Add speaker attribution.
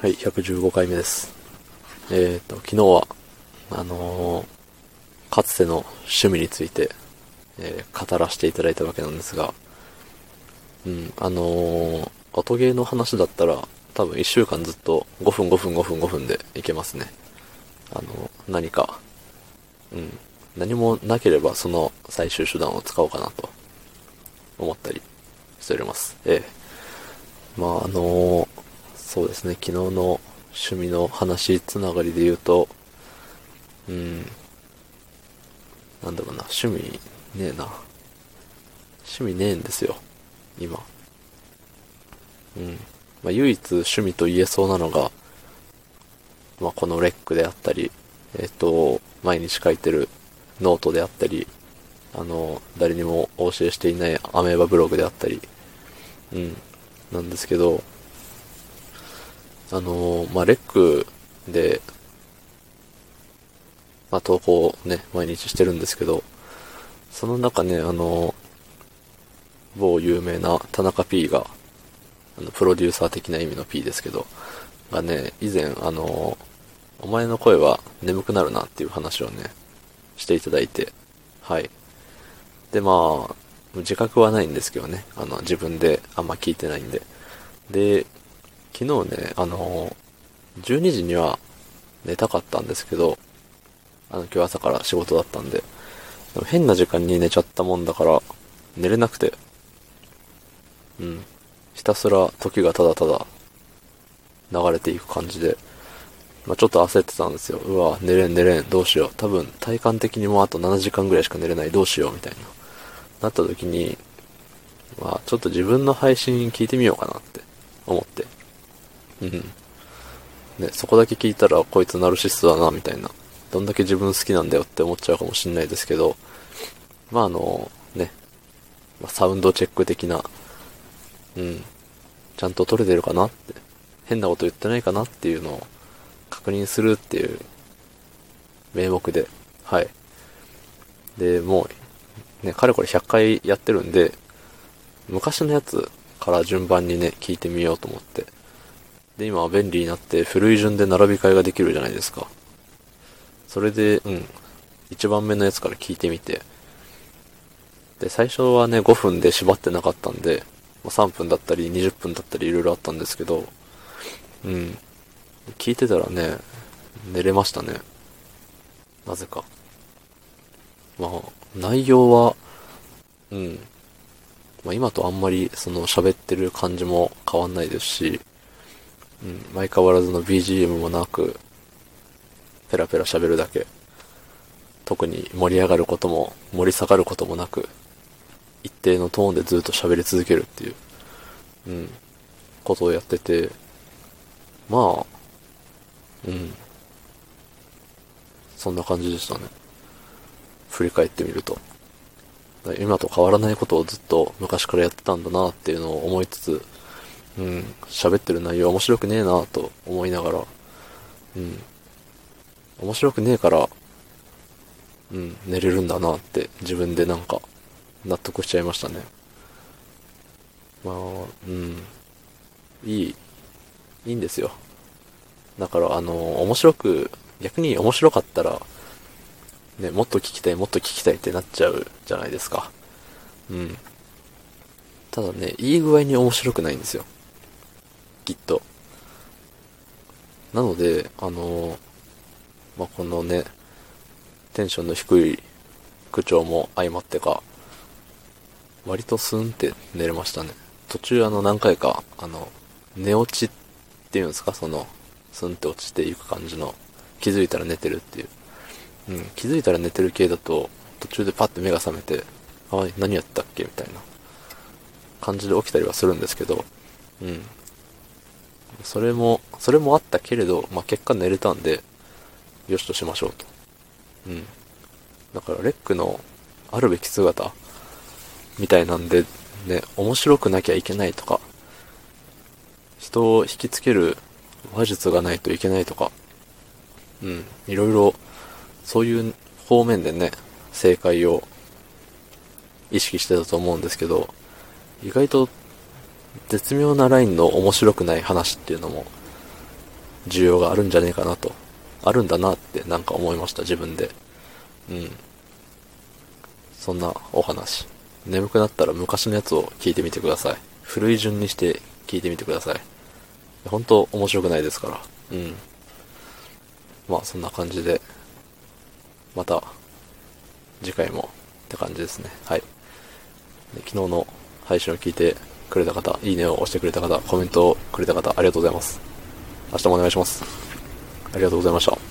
Speaker 1: はい、115回目です。えっ、と、昨日は、あのーかつての趣味について、えー語らせていただいたわけなんですが、うん、あのー音ゲーの話だったら、多分1週間ずっと5分5分5分5分でいけますね。あの、何か、うん、何もなければその最終手段を使おうかなと思ったりしております。ええまああのそうですね、昨日の趣味の話つながりで言うと、うん、なんだろうな、趣味ねえな。趣味ねえんですよ、今。うん。まあ唯一趣味と言えそうなのが、まあこのレックであったり、えっ、と、毎日書いてるノートであったり、あの、誰にもお教えしていないアメーバブログであったり、うん、なんですけど、あのまあ、レックで、まあ、投稿をね、毎日してるんですけど、その中ね、あの某有名な田中 P が、あの、プロデューサー的な意味の P ですけど、がね、以前、あのお前の声は眠くなるなっていう話をね、していただいて、はい。で、まあ、自覚はないんですけどね、あの、自分であんま聞いてないんで。で、昨日ね、あの、12時には寝たかったんですけど、あの、今日朝から仕事だったんで、で変な時間に寝ちゃったもんだから、寝れなくて、うん。ひたすら時がただただ流れていく感じで、まあ、ちょっと焦ってたんですよ。うわ、寝れん寝れん、どうしよう。多分、体感的にもうあと7時間ぐらいしか寝れない、どうしよう、みたいな。なった時に、まあ、ちょっと自分の配信聞いてみようかなって思って。うん。ね、そこだけ聞いたら、こいつナルシストだな、みたいな。どんだけ自分好きなんだよって思っちゃうかもしんないですけど、まあ、あの、ね、サウンドチェック的な、うん、ちゃんと撮れてるかなって、変なこと言ってないかなっていうのを確認するっていう名目で、はい。で、もう、ね、かれこれ100回やってるんで、昔のやつから順番にね、聞いてみようと思って。で、今は便利になって古い順で並び替えができるじゃないですか。それで、うん、一番目のやつから聞いてみて。で、最初はね、5分で縛ってなかったんで、ま3分だったり20分だったり色々あったんですけど、うん。聞いてたらね、寝れましたね。なぜか。まあ、内容は、うん。まあ今とあんまりその喋ってる感じも変わんないですし、うん、相変わらずの BGM もなく、ペラペラ喋るだけ。特に盛り上がることも盛り下がることもなく、一定のトーンでずっと喋り続けるっていう、うん、ことをやってて、まあ、うん。そんな感じでしたね。振り返ってみると。今と変わらないことをずっと昔からやってたんだなっていうのを思いつつ、うん、喋ってる内容面白くねえなと思いながら、うん、面白くねえから、うん、寝れるんだなって自分でなんか納得しちゃいましたね。まあ、うん、いい、いいんですよ。だから、あの、面白く、逆に面白かったら、ね、もっと聞きたい、もっと聞きたいってなっちゃうじゃないですか。うん。ただね、いい具合に面白くないんですよ。きっと。なので、あの、まあ、このね、テンションの低い口調も相まってか、割とスンって寝れましたね。途中あの何回か、あの、寝落ちっていうんですか、その、スンって落ちていく感じの、気づいたら寝てるっていう。うん、気づいたら寝てる系だと、途中でパッて目が覚めて、あ、何やったっけ？みたいな感じで起きたりはするんですけど、うん。それも、それもあったけれど、まあ、結果寝れたんで、よしとしましょうと。うん。だから、レックのあるべき姿、みたいなんで、ね、面白くなきゃいけないとか、人を引きつける話術がないといけないとか、うん、いろいろ、そういう方面でね、正解を意識してたと思うんですけど、意外と絶妙なラインの面白くない話っていうのも需要があるんじゃねえかなと。あるんだなってなんか思いました、自分で。うん。そんなお話。眠くなったら昔のやつを聞いてみてください。古い順にして聞いてみてください。本当面白くないですから。うん。まあそんな感じで、また次回もって感じですね。はい。昨日の配信を聞いてくれた方、いいねを押してくれた方、コメントをくれた方、ありがとうございます。明日もお願いします。ありがとうございました。